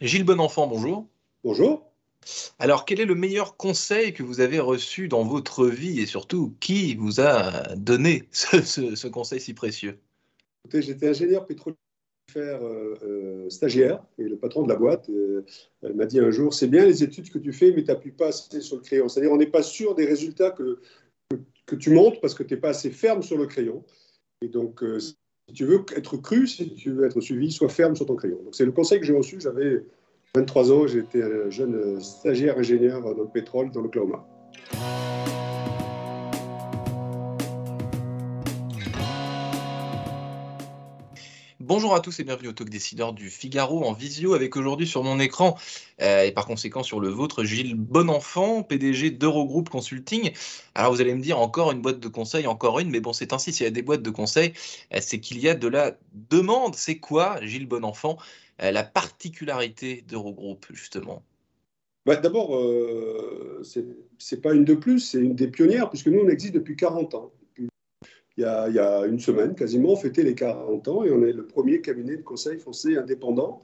Gilles Bonenfant, bonjour. Bonjour. Alors, quel est le meilleur conseil que vous avez reçu dans votre vie et surtout, qui vous a donné ce, ce- ce conseil si précieux? Écoutez, J'étais ingénieur pétrolier euh, euh, stagiaire et le patron de la boîte euh, m'a dit un jour c'est bien les études que tu fais mais tu n'appuies pas assez sur le crayon. C'est-à-dire on n'est pas sûr des résultats que, que, que tu montres parce que tu n'es pas assez ferme sur le crayon. Et donc euh, si tu veux être cru, si tu veux être suivi, sois ferme sur ton crayon. Donc c'est le conseil que j'ai reçu. J'avais 23 ans, j'étais un jeune stagiaire ingénieur dans le pétrole dans l'Oklahoma. Bonjour à tous et bienvenue au Talk Décideur du Figaro en visio avec aujourd'hui sur mon écran euh, et par conséquent sur le vôtre Gilles Bonenfant, PDG d'Eurogroup Consulting. Alors vous allez me dire encore une boîte de conseil, encore une, mais bon c'est ainsi, s'il y a des boîtes de conseil, euh, c'est qu'il y a de la demande. C'est quoi Gilles Bonenfant euh, la particularité d'Eurogroup justement? Bah, D'abord, euh, c'est c'est pas une de plus, c'est une des pionnières, puisque nous, on existe depuis 40 ans. Il, y a, il y a une semaine, quasiment, on fêtait les 40 ans et on est le premier cabinet de conseil français indépendant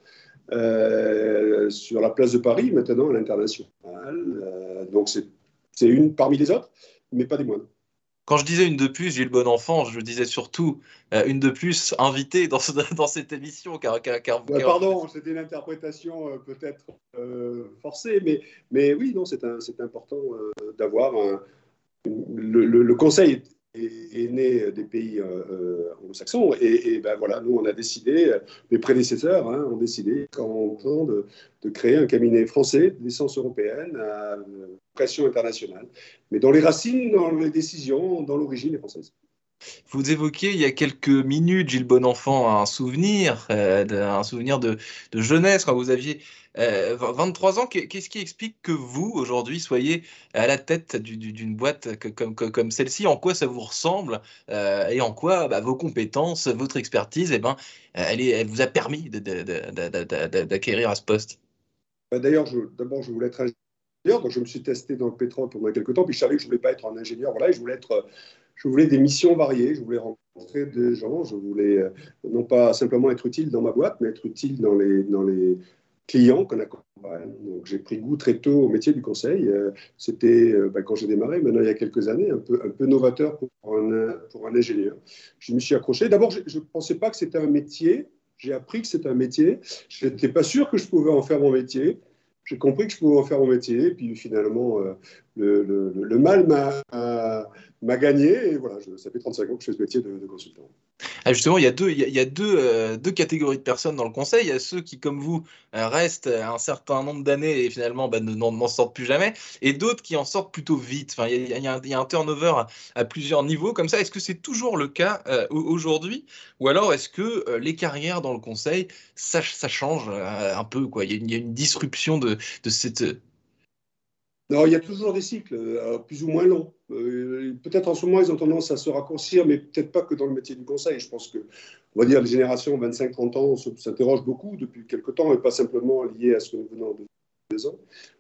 euh, sur la place de Paris, maintenant à l'international. Euh, donc, c'est une parmi les autres, mais pas des moindres. Quand je disais une de plus, Gilles Bonenfant, je disais surtout euh, une de plus invitée dans, ce- dans cette émission car, car, car- Ouais, car- pardon, c'était une interprétation peut-être forcée, mais, mais oui, non, c'est important d'avoir le, le- le conseil est, né des pays euh, euh, anglo-saxons, et, ben voilà, nous, on a décidé, euh, mes prédécesseurs hein, ont décidé, en temps, de, de créer un cabinet français d'essence européenne à euh, vocation internationale, mais dont les racines, dans les décisions, dans l'origine est française. Vous évoquiez il y a quelques minutes, Gilles Bonenfant, un souvenir, euh, un souvenir de, jeunesse quand vous aviez euh, 23 ans. Qu'est- Qu'est-ce qui explique que vous, aujourd'hui, soyez à la tête du- du- d'une boîte comme, comme, celle-ci? En quoi ça vous ressemble euh, et en quoi bah, vos compétences, votre expertise, eh ben, euh, elle, vous a permis d'acquérir à ce poste? Bah, D'ailleurs, d'abord, je voulais être donc je me suis testé dans le pétrole pendant quelques temps, puis je savais que je ne voulais pas être un ingénieur, voilà, je voulais être, je voulais des missions variées, je voulais rencontrer des gens, je voulais euh, non pas simplement être utile dans ma boîte, mais être utile dans les, dans les clients qu'on accompagne. Donc j'ai pris goût très tôt au métier du conseil. Euh, C'était euh, bah, quand j'ai démarré, maintenant il y a quelques années, un peu, un peu novateur pour un, pour un ingénieur. Je me suis accroché. D'abord, je ne pensais pas que c'était un métier. J'ai appris que c'était un métier. Je n'étais pas sûr que je pouvais en faire mon métier. J'ai compris que je pouvais en faire mon métier. Puis finalement, euh, le, le- mal m'a gagné. Et voilà, ça fait 35 ans que je fais ce métier de consultant. Ah, justement, il y a deux, il y a, deux, euh, deux catégories de personnes dans le conseil. Il y a ceux qui, comme vous, euh, restent un certain nombre d'années et finalement bah, ne- n'en sortent plus jamais, et d'autres qui en sortent plutôt vite. Enfin, il y a, un, turnover à, plusieurs niveaux comme ça. Est-ce que c'est toujours le cas euh, au- aujourd'hui, ou alors est-ce que euh, les carrières dans le conseil, ça, change euh, un peu il y a une disruption de, de cette Non, il y a toujours des cycles, euh, plus ou moins longs. Euh, peut-être en ce moment, ils ont tendance à se raccourcir, mais peut-être pas que dans le métier du conseil. Je pense que, on va dire, les générations 25-30 ans s'interrogent beaucoup depuis quelque temps, et pas simplement lié à ce que nous venons de deux.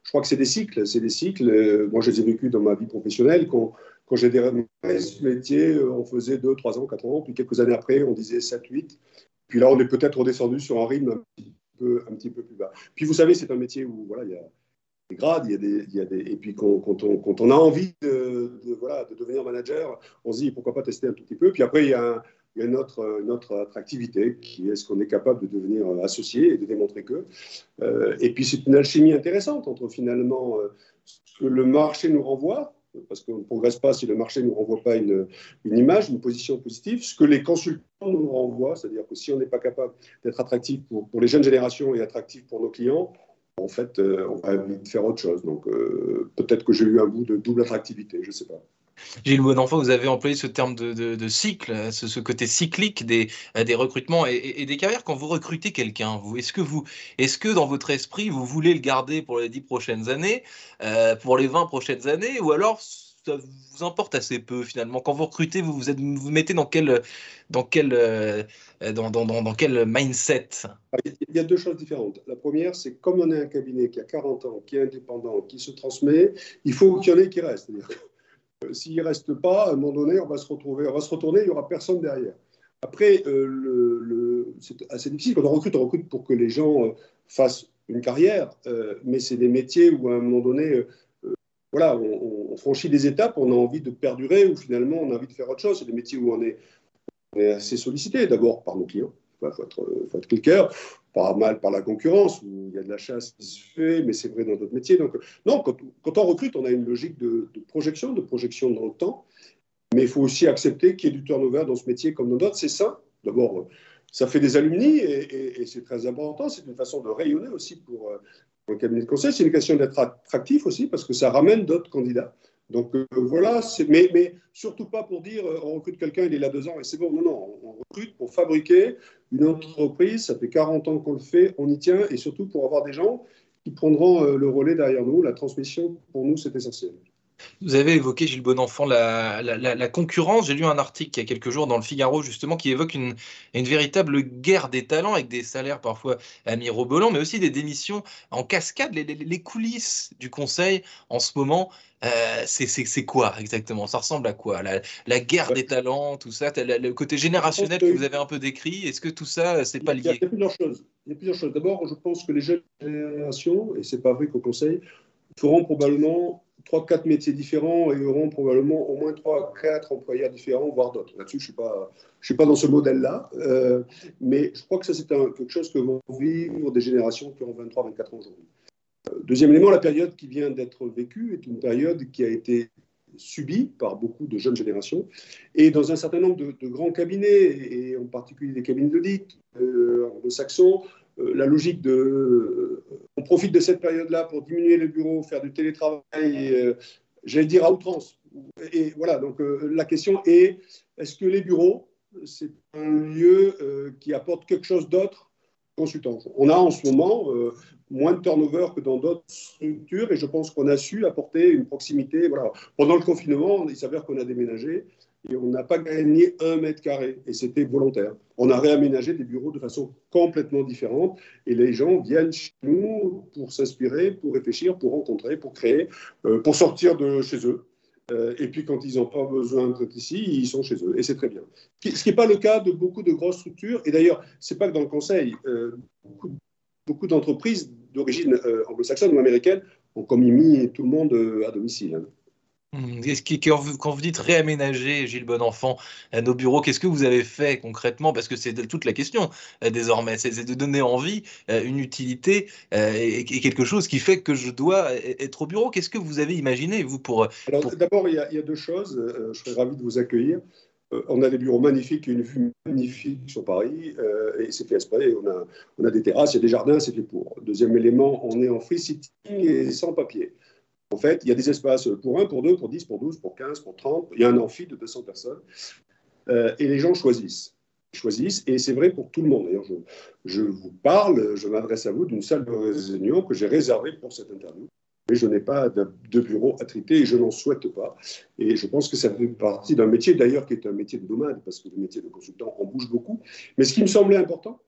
Je crois que c'est des cycles. C'est des cycles. Euh, moi, je les ai vécus dans ma vie professionnelle. Quand, quand j'ai démarré ce métier, on faisait 2, 3 ans, 4 ans. Puis quelques années après, on disait 7, 8. Puis là, on est peut-être redescendu sur un rythme un petit peu, un petit peu plus bas. Puis vous savez, c'est un métier où voilà, il y a grades, il y a des, et puis quand, on, a envie de, voilà, de devenir manager, on se dit pourquoi pas tester un tout petit peu. Puis après, il y a, une, autre, une autre attractivité qui est ce qu'on est capable de devenir associé et de démontrer que. Euh, et puis c'est une alchimie intéressante entre finalement euh, ce que le marché nous renvoie, parce qu'on ne progresse pas si le marché ne nous renvoie pas une, une image, une position positive, ce que les consultants nous renvoient, c'est-à-dire que si on n'est pas capable d'être attractif pour, pour les jeunes générations et attractif pour nos clients, en fait, euh, on va faire autre chose. Donc, euh, peut-être que j'ai eu un bout de double attractivité, je ne sais pas. Gilles Bonenfant, vous avez employé ce terme de, cycle, ce, côté cyclique des, des recrutements et, des carrières. Quand vous recrutez quelqu'un, est-ce que est-ce que dans votre esprit, vous voulez le garder pour les dix prochaines années, euh, pour les 20 prochaines années, ou alors ça vous importe assez peu finalement Quand vous recrutez, vous vous, mettez dans quel, euh, mindset? Il y a deux choses différentes. La première, c'est comme on est un cabinet qui a 40 ans, qui est indépendant, qui se transmet, il faut qu'il y en ait qui restent. Euh, s'il ne reste pas, à un moment donné, on va se retrouver, on va se retourner, il n'y aura personne derrière. Après, euh, c'est assez difficile. Quand on recrute, on recrute pour que les gens euh, fassent une carrière, mais c'est des métiers où à un moment donné, voilà, on, franchit des étapes, on a envie de perdurer ou finalement on a envie de faire autre chose. C'est des métiers où on est, on assez sollicité, d'abord par nos clients. Il faut être, faut pas mal par la concurrence, où il y a de la chasse qui se fait, mais c'est vrai dans d'autres métiers. Donc, non, quand, on recrute, on a une logique de, projection, de projection dans le temps, mais il faut aussi accepter qu'il y ait du turnover dans ce métier comme dans d'autres. C'est ça. D'abord, ça fait des alumni et, c'est très important. C'est une façon de rayonner aussi pour, le cabinet de conseil. C'est une question d'être attractif aussi parce que ça ramène d'autres candidats. Donc euh, voilà, mais, mais, surtout pas pour dire euh, on recrute quelqu'un, il est là deux ans et c'est bon. Non, non, on recrute pour fabriquer une entreprise. Ça fait 40 ans qu'on le fait, on y tient et surtout pour avoir des gens qui prendront euh, le relais derrière nous. La transmission, pour nous, c'est essentiel. Vous avez évoqué, Gilles Bonenfant, la, la, concurrence. J'ai lu un article il y a quelques jours dans le Figaro, justement, qui évoque une, une véritable guerre des talents avec des salaires parfois mirobolants, mais aussi des démissions en cascade. Les, les, coulisses du conseil en ce moment, euh, c'est quoi exactement? Ça ressemble à quoi? La, guerre des talents, tout ça, le côté générationnel que vous avez un peu décrit, est-ce que tout ça, c'est pas lié il y, a, plusieurs choses. Il y a plusieurs choses. D'abord, je pense que les jeunes générations, et c'est pas vrai qu'au conseil, feront probablement trois, quatre métiers différents et auront probablement au moins trois, quatre employeurs différents, voire d'autres. Là-dessus, je ne suis, pas, je suis pas dans ce modèle-là, euh, mais je crois que ça, c'est quelque chose que vont vivre des générations qui ont 23, 24 ans aujourd'hui. Euh, deuxième élément, la période qui vient d'être vécue est une période qui a été subie par beaucoup de jeunes générations et dans un certain nombre de, grands cabinets, et en particulier des cabinets d'audit euh, anglo-saxons, la logique de euh, on profite de cette période-là pour diminuer les bureaux, faire du télétravail, euh, j'allais dire à outrance. Et voilà, donc la question est est-ce que les bureaux, c'est un lieu qui apporte quelque chose d'autre consultants? On a en ce moment moins de turnover que dans d'autres structures et je pense qu'on a su apporter une proximité. Voilà. Pendant le confinement, il s'avère qu'on a déménagé et on n'a pas gagné un mètre carré, et c'était volontaire. On a réaménagé des bureaux de façon complètement différente, et les gens viennent chez nous pour s'inspirer, pour réfléchir, pour rencontrer, pour créer, euh, pour sortir de chez eux. Euh, et puis quand ils n'ont pas besoin d'être ici, ils sont chez eux, et c'est très bien. Ce qui n'est pas le cas de beaucoup de grosses structures, et d'ailleurs, ce n'est pas que dans le conseil, euh, beaucoup, d'entreprises d'origine anglo-saxonne ou américaine ont commis tout le monde à domicile. Hein. Mmh, quand vous dites réaménager, Gilles Bonenfant, euh, nos bureaux, qu'est-ce que vous avez fait concrètement? Parce que c'est toute la question euh, désormais, c'est de donner envie, euh, une utilité et quelque chose qui fait que je dois être au bureau. Qu'est-ce que vous avez imaginé, vous, pour... Alors d'abord, il, y, a deux choses. Je serais ravi de vous accueillir. On a des bureaux magnifiques, une vue magnifique sur Paris, et c'est fait exprès. On a, on a des terrasses, il y a des jardins, c'est fait pour. Deuxième élément, on est en free sitting et sans papier. En fait, il y a des espaces pour 1, pour 2, pour 10, pour 12, pour 15, pour 30. Il y a un amphi de 200 personnes. Euh, et les gens choisissent. choisissent, et c'est vrai pour tout le monde. D'ailleurs, je, vous parle, je m'adresse à vous d'une salle de réunion que j'ai réservée pour cette interview. Mais je n'ai pas de, bureau attrité et je n'en souhaite pas. Et je pense que ça fait partie d'un métier, d'ailleurs, qui est un métier de nomade, parce que le métier de consultant en bouge beaucoup. Mais ce qui me semblait important,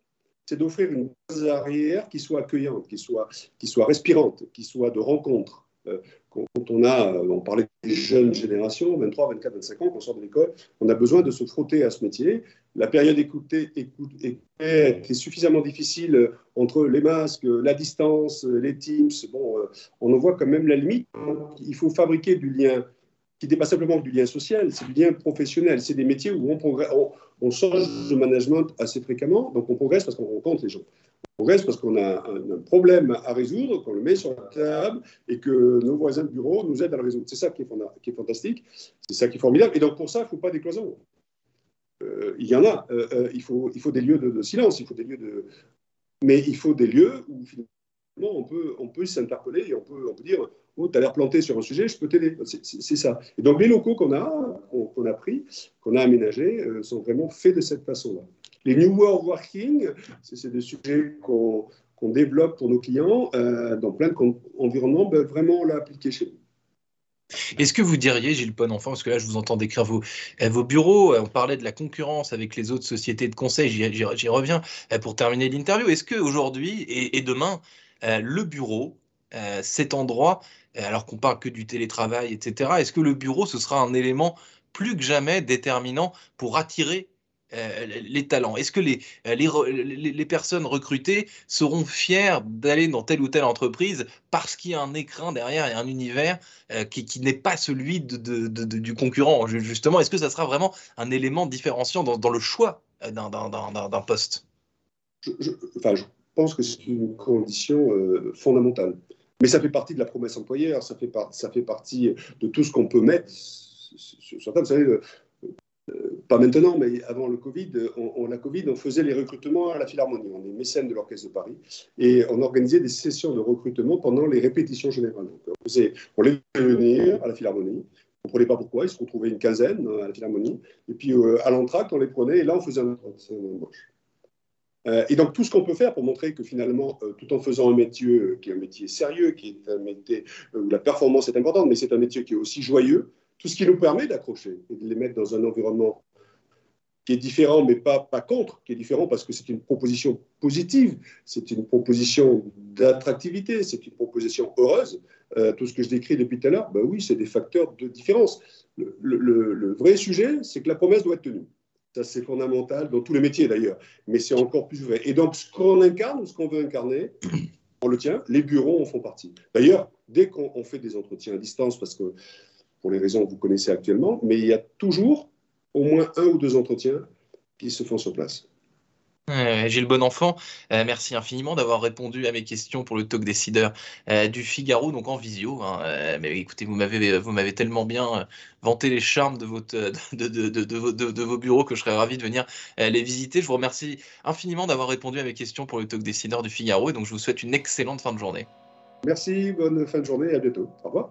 c'est d'offrir une base arrière qui soit accueillante, qui soit, qui soit respirante, qui soit de rencontre, quand on a, euh, on parlait des jeunes générations, 23, 24, 25 ans, qu'on sort de l'école, on a besoin de se frotter à ce métier. La période écoutée, écoutée était suffisamment difficile euh, entre les masques, la distance, les Teams. Bon, on en voit quand même la limite. il faut fabriquer du lien qui n'est pas simplement du lien social, c'est du lien professionnel. C'est des métiers où on, on, on change de management assez fréquemment, donc on progresse parce qu'on rencontre les gens progresse parce qu'on a un, problème à résoudre, qu'on le met sur la table et que nos voisins de bureau nous aident à le résoudre. C'est ça qui est, fantastique, c'est ça qui est formidable. Et donc pour ça, il ne faut pas des cloisons. Euh, il y en a. Euh, euh, il, faut, il faut des lieux de, silence, il faut des lieux de. Mais il faut des lieux où on peut, on peut s'interpeller et on peut, on peut dire Oh, tu as l'air planté sur un sujet, je peux t'aider. C'est ça. Et donc, les locaux qu'on a, a pris, qu'on a aménagés, euh, sont vraiment faits de cette façon-là. Les New World Working, c'est des sujets qu'on développe pour nos clients euh, dans plein d'environnements, ben, vraiment on l'a appliqué chez nous. Est-ce que vous diriez, Gilles Enfant, parce que là je vous entends décrire vos, euh, vos bureaux, on parlait de la concurrence avec les autres sociétés de conseil, j'y reviens pour terminer l'interview. Est-ce qu'aujourd'hui et, et demain, le bureau, cet endroit, alors qu'on parle que du télétravail, etc. Est-ce que le bureau, ce sera un élément plus que jamais déterminant pour attirer euh, les talents? Est-ce que les, euh, les, les, personnes recrutées seront fières d'aller dans telle ou telle entreprise parce qu'il y a un écran derrière et un univers euh, qui, qui n'est pas celui de, de, du concurrent? Justement, est-ce que ça sera vraiment un élément différenciant dans, dans le choix d'un poste? Je, enfin, je pense que c'est une condition fondamentale. Mais ça fait partie de la promesse employeur, ça fait, ça fait partie de tout ce qu'on peut mettre sur. Vous savez, euh, pas maintenant, mais avant le Covid, on, la Covid, on faisait les recrutements à la Philharmonie. On est mécène de l'Orchestre de Paris et on organisait des sessions de recrutement pendant les répétitions générales. On, faisait, les venir à la Philharmonie. On ne comprenait pas pourquoi, ils se retrouvaient une quinzaine à la Philharmonie. Et puis euh, à l'entracte, on les prenait et là, on faisait un embauche. Euh, et donc tout ce qu'on peut faire pour montrer que finalement, euh, tout en faisant un métier qui est un métier sérieux, qui est un métier où la performance est importante, mais c'est un métier qui est aussi joyeux, tout ce qui nous permet d'accrocher et de les mettre dans un environnement qui est différent, mais pas, pas contre, qui est différent parce que c'est une proposition positive, c'est une proposition d'attractivité, c'est une proposition heureuse. Euh, tout ce que je décris depuis tout à l'heure, ben oui, c'est des facteurs de différence. le vrai sujet, c'est que la promesse doit être tenue. Ça, c'est fondamental dans tous les métiers d'ailleurs, mais c'est encore plus vrai. Et donc, ce qu'on incarne, ce qu'on veut incarner, on le tient, les bureaux en font partie. D'ailleurs, dès qu'on fait des entretiens à distance, parce que pour les raisons que vous connaissez actuellement, mais il y a toujours au moins un ou deux entretiens qui se font sur place. Euh, Gilles Bonenfant, euh, merci infiniment d'avoir répondu à mes questions pour le talk décideur euh, du Figaro, donc en visio. Hein. écoutez, vous m'avez, vous m'avez tellement bien vanté les charmes de, de, de, vos bureaux que je serais ravi de venir les visiter. Je vous remercie infiniment d'avoir répondu à mes questions pour le talk décideur du Figaro, et donc je vous souhaite une excellente fin de journée. Merci, bonne fin de journée et à bientôt. Au revoir.